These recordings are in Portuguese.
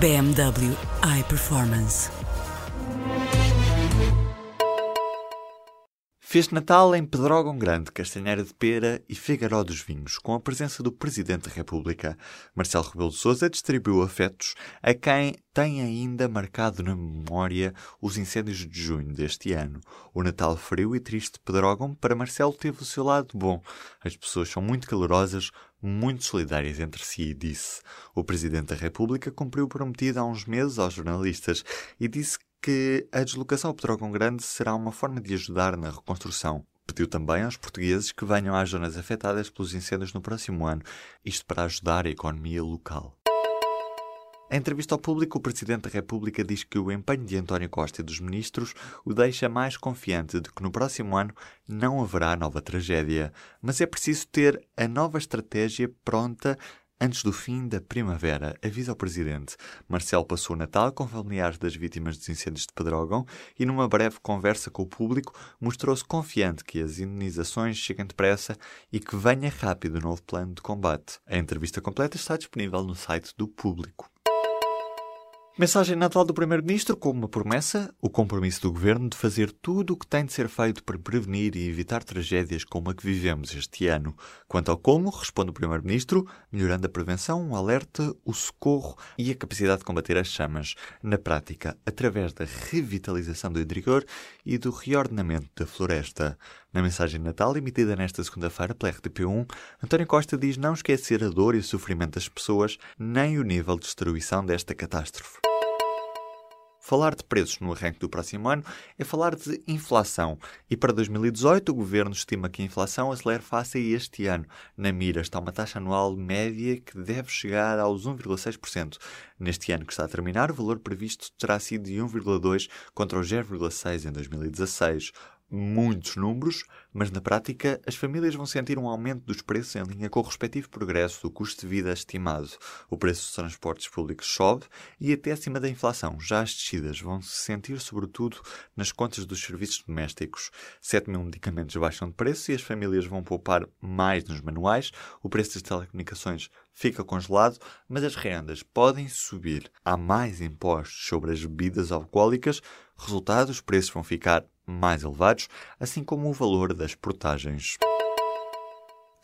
BMW iPerformance. Fez Natal em Pedrógão Grande, Castanheira de Pera e Figueiró dos Vinhos, com a presença do Presidente da República. Marcelo Rebelo de Sousa distribuiu afetos a quem tem ainda marcado na memória os incêndios de junho deste ano. O Natal frio e triste de Pedrógão, para Marcelo, teve o seu lado bom. As pessoas são muito calorosas, muito solidárias entre si, disse. O Presidente da República cumpriu o prometido há uns meses aos jornalistas e disse que a deslocação ao Petrógão Grande será uma forma de ajudar na reconstrução. Pediu também aos portugueses que venham às zonas afetadas pelos incêndios no próximo ano, isto para ajudar a economia local. Em entrevista ao público, o Presidente da República diz que o empenho de António Costa e dos ministros o deixa mais confiante de que no próximo ano não haverá nova tragédia. Mas é preciso ter a nova estratégia pronta Antes do fim da primavera, avisa o Presidente. Marcelo passou o Natal com familiares das vítimas dos incêndios de Pedrógão e, numa breve conversa com o público, mostrou-se confiante que as indenizações cheguem depressa e que venha rápido o novo plano de combate. A entrevista completa está disponível no site do Público. Mensagem Natal do Primeiro-Ministro com uma promessa, o compromisso do Governo de fazer tudo o que tem de ser feito para prevenir e evitar tragédias como a que vivemos este ano. Quanto ao como, responde o Primeiro-Ministro, melhorando a prevenção, o alerta, o socorro e a capacidade de combater as chamas. Na prática, através da revitalização do interior e do reordenamento da floresta. Na mensagem Natal, emitida nesta segunda-feira pela RTP1, António Costa diz não esquecer a dor e o sofrimento das pessoas, nem o nível de destruição desta catástrofe. Falar de preços no arranque do próximo ano é falar de inflação. E para 2018, o governo estima que a inflação acelere face a este ano. Na mira está uma taxa anual média que deve chegar aos 1,6%. Neste ano que está a terminar, o valor previsto terá sido de 1,2% contra os 0,6% em 2016 muitos números, mas na prática as famílias vão sentir um aumento dos preços em linha com o respectivo progresso do custo de vida estimado. O preço dos transportes públicos sobe e até acima da inflação. Já as descidas vão se sentir sobretudo nas contas dos serviços domésticos. 7 mil medicamentos baixam de preço e as famílias vão poupar mais nos manuais. O preço das telecomunicações fica congelado, mas as rendas podem subir. Há mais impostos sobre as bebidas alcoólicas. Resultado, os preços vão ficar mais elevados, assim como o valor das portagens.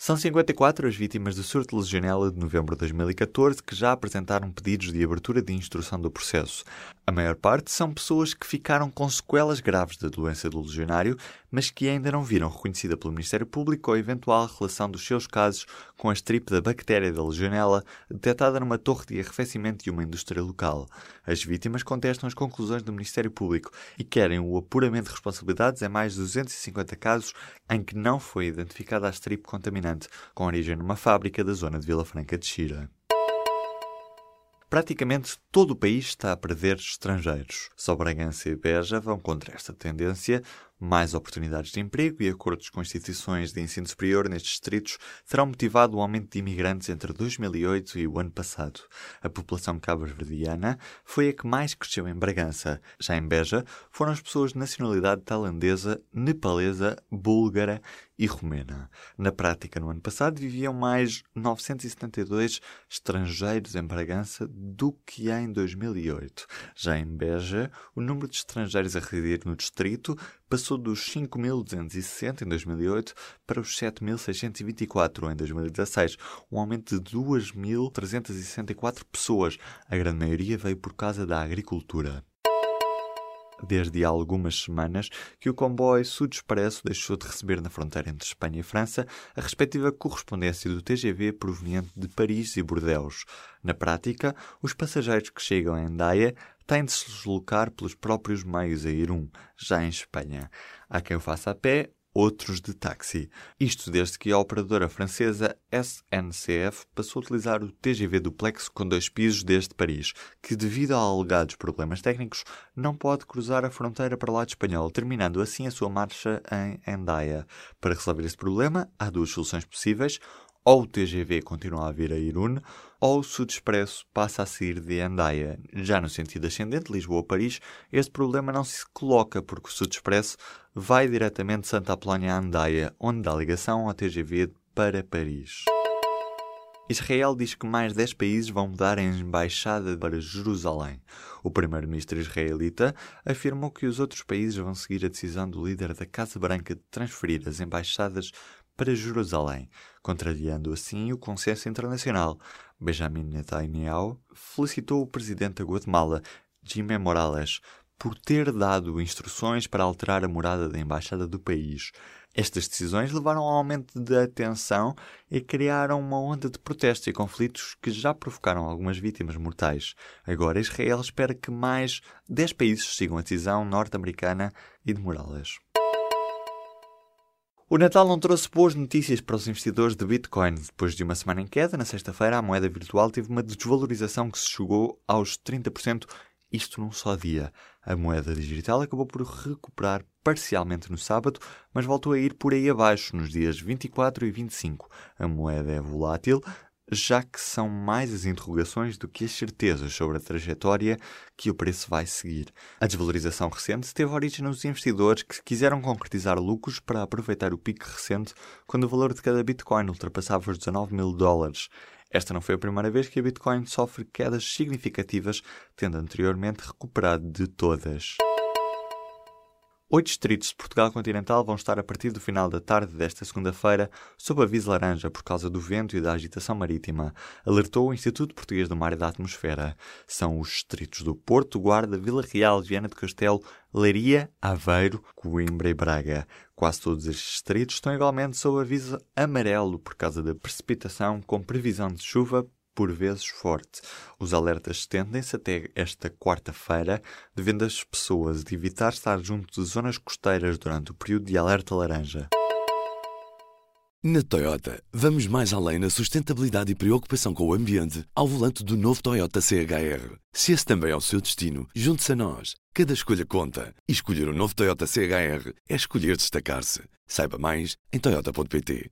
São 54 as vítimas do surto de legionela de novembro de 2014 que já apresentaram pedidos de abertura de instrução do processo. A maior parte são pessoas que ficaram com sequelas graves da doença do legionário, mas que ainda não viram reconhecida pelo Ministério Público a eventual relação dos seus casos com a estripe da bactéria da legionela detectada numa torre de arrefecimento de uma indústria local. As vítimas contestam as conclusões do Ministério Público e querem o apuramento de responsabilidades em mais de 250 casos em que não foi identificada a estripe contaminante com origem numa fábrica da zona de Vila Franca de Xira. Praticamente todo o país está a perder estrangeiros. Só Bragança e Beja vão contra esta tendência, mais oportunidades de emprego e acordos com instituições de ensino superior nestes distritos terão motivado o aumento de imigrantes entre 2008 e o ano passado. A população cabo-verdiana foi a que mais cresceu em Bragança. Já em Beja, foram as pessoas de nacionalidade tailandesa, nepalesa, búlgara e romena. Na prática, no ano passado, viviam mais 972 estrangeiros em Bragança do que em 2008. Já em Beja, o número de estrangeiros a residir no distrito passou dos 5.260 em 2008 para os 7.624 em 2016, um aumento de 2.364 pessoas. A grande maioria veio por causa da agricultura desde há algumas semanas que o comboio Sud Expresso deixou de receber na fronteira entre Espanha e França a respectiva correspondência do TGV proveniente de Paris e Bordeaux. Na prática, os passageiros que chegam em Daia têm de se deslocar pelos próprios meios a Irum, já em Espanha. Há quem o faça a pé outros de táxi. Isto desde que a operadora francesa SNCF passou a utilizar o TGV duplex com dois pisos desde Paris, que devido a alegados problemas técnicos não pode cruzar a fronteira para o lado espanhol, terminando assim a sua marcha em Endaia. Para resolver este problema, há duas soluções possíveis ou o TGV continua a vir a Irune, ou o Sud Expresso passa a sair de Andaia. Já no sentido ascendente, Lisboa-Paris, este problema não se coloca porque o Sud Expresso vai diretamente de Santa Apolónia a Andaia, onde dá ligação ao TGV para Paris. Israel diz que mais 10 países vão mudar a embaixada para Jerusalém. O primeiro-ministro israelita afirmou que os outros países vão seguir a decisão do líder da Casa Branca de transferir as embaixadas para Jerusalém, contrariando assim o consenso internacional. Benjamin Netanyahu felicitou o presidente da Guatemala, Jimé Morales, por ter dado instruções para alterar a morada da embaixada do país. Estas decisões levaram ao aumento da tensão e criaram uma onda de protestos e conflitos que já provocaram algumas vítimas mortais. Agora Israel espera que mais 10 países sigam a decisão norte-americana e de Morales. O Natal não trouxe boas notícias para os investidores de Bitcoin. Depois de uma semana em queda, na sexta-feira a moeda virtual teve uma desvalorização que se chegou aos 30%, isto num só dia. A moeda digital acabou por recuperar parcialmente no sábado, mas voltou a ir por aí abaixo nos dias 24 e 25. A moeda é volátil, já que são mais as interrogações do que as certezas sobre a trajetória que o preço vai seguir. A desvalorização recente teve origem nos investidores que quiseram concretizar lucros para aproveitar o pico recente quando o valor de cada Bitcoin ultrapassava os 19 mil dólares. Esta não foi a primeira vez que a Bitcoin sofre quedas significativas, tendo anteriormente recuperado de todas. Oito distritos de Portugal continental vão estar a partir do final da tarde desta segunda-feira sob aviso laranja por causa do vento e da agitação marítima, alertou o Instituto Português do Mar e da Atmosfera. São os distritos do Porto, Guarda, Vila Real, Viana do Castelo, Leiria, Aveiro, Coimbra e Braga. Quase todos estes distritos estão igualmente sob aviso amarelo por causa da precipitação com previsão de chuva por vezes forte. Os alertas estendem-se até esta quarta-feira, devendo as pessoas de evitar estar junto de zonas costeiras durante o período de alerta laranja. Na Toyota, vamos mais além na sustentabilidade e preocupação com o ambiente ao volante do novo Toyota CHR. Se esse também é o seu destino, junte-se a nós. Cada escolha conta. E escolher o um novo Toyota CHR é escolher destacar-se. Saiba mais em Toyota.pt.